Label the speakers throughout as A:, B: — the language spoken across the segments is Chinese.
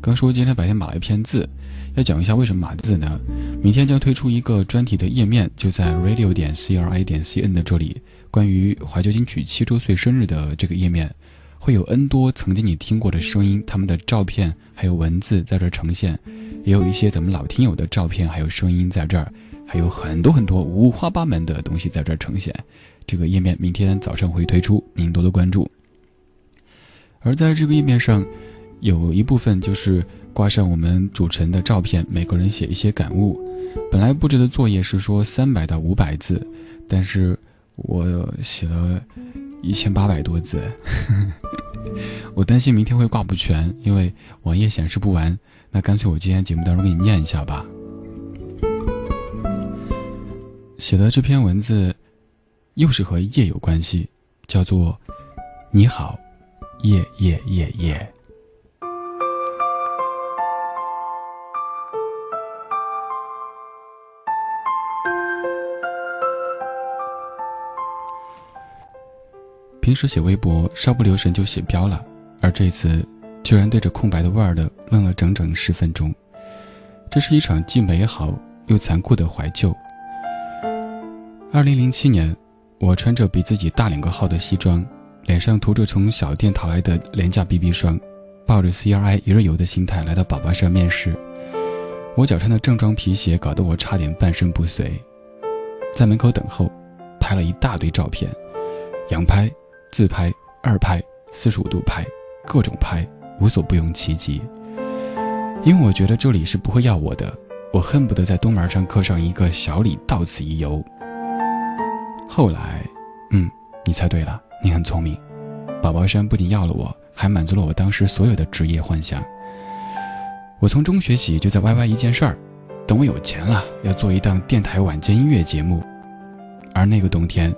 A: 刚说今天白天码了一篇字，要讲一下为什么码字呢？明天将推出一个专题的页面，就在 radio 点 c r i 点 c n 的这里，关于怀旧金曲七周岁生日的这个页面，会有 n 多曾经你听过的声音，他们的照片还有文字在这呈现，也有一些咱们老听友的照片还有声音在这儿，还有很多很多五花八门的东西在这儿呈现。这个页面明天早上会推出，您多多关注。而在这个页面上，有一部分就是挂上我们主持人的照片，每个人写一些感悟。本来布置的作业是说三百到五百字，但是我写了一千八百多字，我担心明天会挂不全，因为网页显示不完。那干脆我今天节目当中给你念一下吧。写的这篇文字，又是和夜有关系，叫做“你好”。夜夜夜夜。平时写微博稍不留神就写标了，而这次居然对着空白的 Word 愣了整整十分钟。这是一场既美好又残酷的怀旧。二零零七年，我穿着比自己大两个号的西装。脸上涂着从小店淘来的廉价 BB 霜，抱着 CRI 一日游的心态来到宝宝山面试。我脚上的正装皮鞋搞得我差点半身不遂，在门口等候，拍了一大堆照片，仰拍、自拍、二拍、四十五度拍，各种拍，无所不用其极。因为我觉得这里是不会要我的，我恨不得在东门上刻上一个小李到此一游。后来，嗯，你猜对了。你很聪明，宝宝山不仅要了我，还满足了我当时所有的职业幻想。我从中学起就在 YY 一件事儿，等我有钱了，要做一档电台晚间音乐节目。而那个冬天，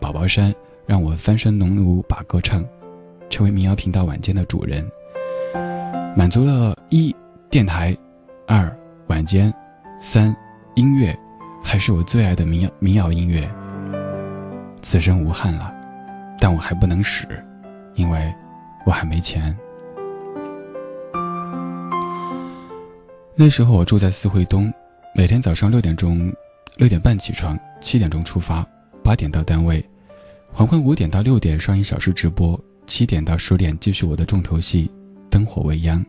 A: 宝宝山让我翻身农奴把歌唱，成为民谣频道晚间的主人，满足了一电台，二晚间，三音乐，还是我最爱的民谣民谣音乐。此生无憾了。但我还不能使，因为我还没钱。那时候我住在四惠东，每天早上六点钟、六点半起床，七点钟出发，八点到单位，黄昏五点到六点上一小时直播，七点到十点继续我的重头戏《灯火未央》，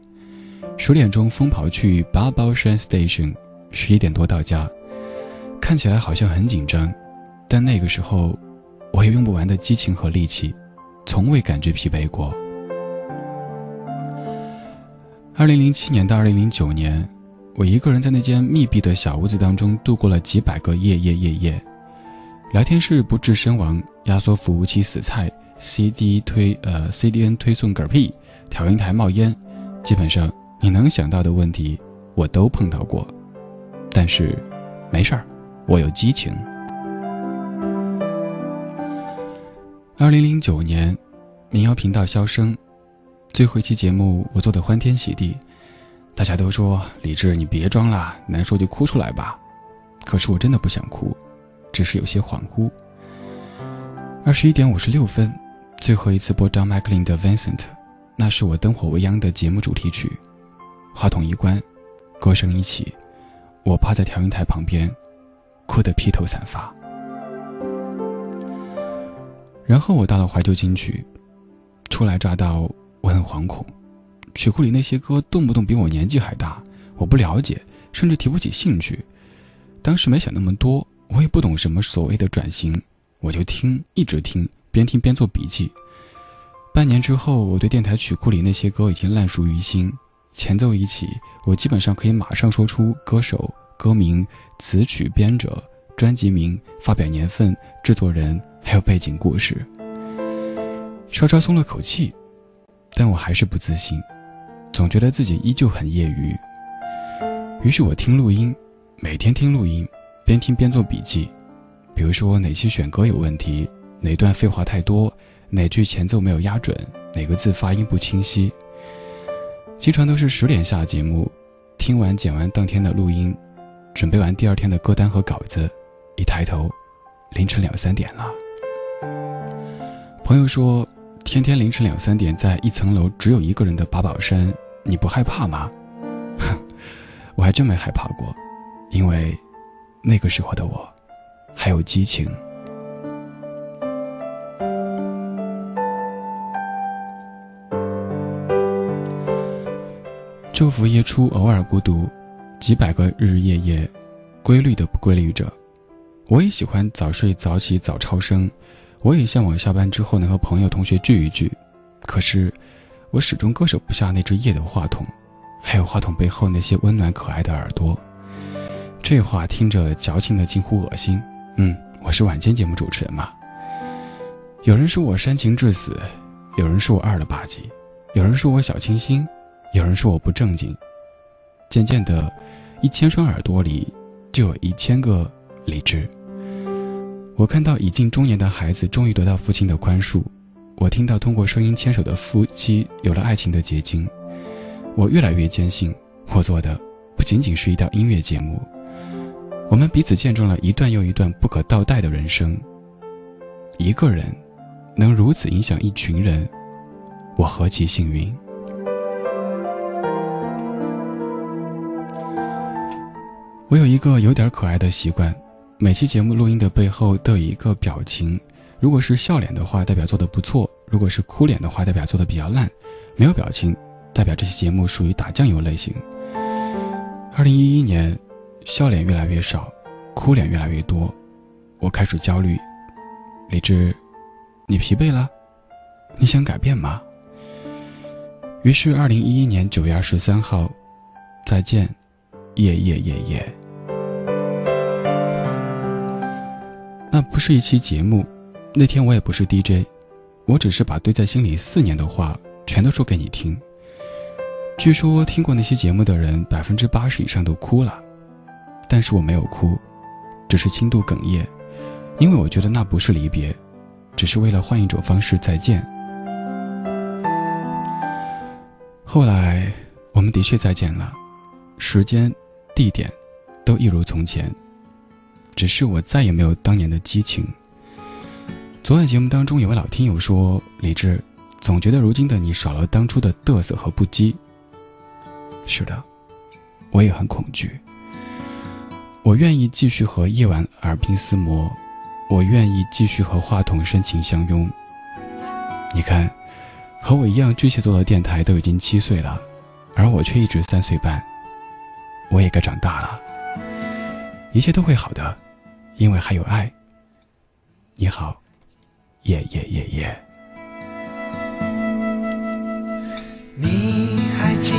A: 十点钟疯跑去八宝山 station，十一点多到家，看起来好像很紧张，但那个时候。我有用不完的激情和力气，从未感觉疲惫过。二零零七年到二零零九年，我一个人在那间密闭的小屋子当中度过了几百个夜夜夜夜。聊天室不治身亡，压缩服务器死菜，CD 推呃 CDN 推送嗝屁，调音台冒烟，基本上你能想到的问题我都碰到过。但是，没事儿，我有激情。二零零九年，民谣频道消声，最后一期节目我做的欢天喜地，大家都说李志你别装了，难受就哭出来吧。可是我真的不想哭，只是有些恍惚。二十一点五十六分，最后一次播张麦克林的《Vincent》，那是我灯火未央的节目主题曲。话筒一关，歌声一起，我趴在调音台旁边，哭得披头散发。然后我到了怀旧金曲，初来乍到，我很惶恐。曲库里那些歌动不动比我年纪还大，我不了解，甚至提不起兴趣。当时没想那么多，我也不懂什么所谓的转型，我就听，一直听，边听边做笔记。半年之后，我对电台曲库里那些歌已经烂熟于心，前奏一起，我基本上可以马上说出歌手、歌名、词曲编者、专辑名、发表年份、制作人。还有背景故事，稍稍松了口气，但我还是不自信，总觉得自己依旧很业余。于是我听录音，每天听录音，边听边做笔记，比如说哪些选歌有问题，哪段废话太多，哪句前奏没有压准，哪个字发音不清晰。经常都是十点下节目，听完剪完当天的录音，准备完第二天的歌单和稿子，一抬头，凌晨两三点了。朋友说，天天凌晨两三点在一层楼只有一个人的八宝山，你不害怕吗？哼 我还真没害怕过，因为那个时候的我还有激情。昼伏夜出，偶尔孤独，几百个日日夜夜，规律的不规律着。我也喜欢早睡早起早超生，我也向往下班之后能和朋友同学聚一聚。可是，我始终割舍不下那只夜的话筒。还有话筒背后那些温暖可爱的耳朵，这话听着矫情的近乎恶心。嗯，我是晚间节目主持人嘛。有人说我煽情致死，有人说我二了吧唧，有人说我小清新，有人说我不正经。渐渐的，一千双耳朵里就有一千个理智。我看到已近中年的孩子终于得到父亲的宽恕，我听到通过声音牵手的夫妻有了爱情的结晶。我越来越坚信，我做的不仅仅是一档音乐节目。我们彼此见证了一段又一段不可倒带的人生。一个人能如此影响一群人，我何其幸运！我有一个有点可爱的习惯，每期节目录音的背后都有一个表情。如果是笑脸的话，代表做的不错；如果是哭脸的话，代表做的比较烂。没有表情。代表这期节目属于打酱油类型。二零一一年，笑脸越来越少，哭脸越来越多，我开始焦虑。李志，你疲惫了？你想改变吗？于是，二零一一年九月二十三号，再见，夜夜夜夜。那不是一期节目，那天我也不是 DJ，我只是把堆在心里四年的话全都说给你听。据说听过那些节目的人，百分之八十以上都哭了，但是我没有哭，只是轻度哽咽，因为我觉得那不是离别，只是为了换一种方式再见。后来我们的确再见了，时间、地点都一如从前，只是我再也没有当年的激情。昨晚节目当中有位老听友说：“李志，总觉得如今的你少了当初的嘚瑟和不羁。”是的，我也很恐惧。我愿意继续和夜晚耳鬓厮磨，我愿意继续和话筒深情相拥。你看，和我一样巨蟹座的电台都已经七岁了，而我却一直三岁半。我也该长大了，一切都会好的，因为还有爱。你好，耶耶耶耶。
B: 你还记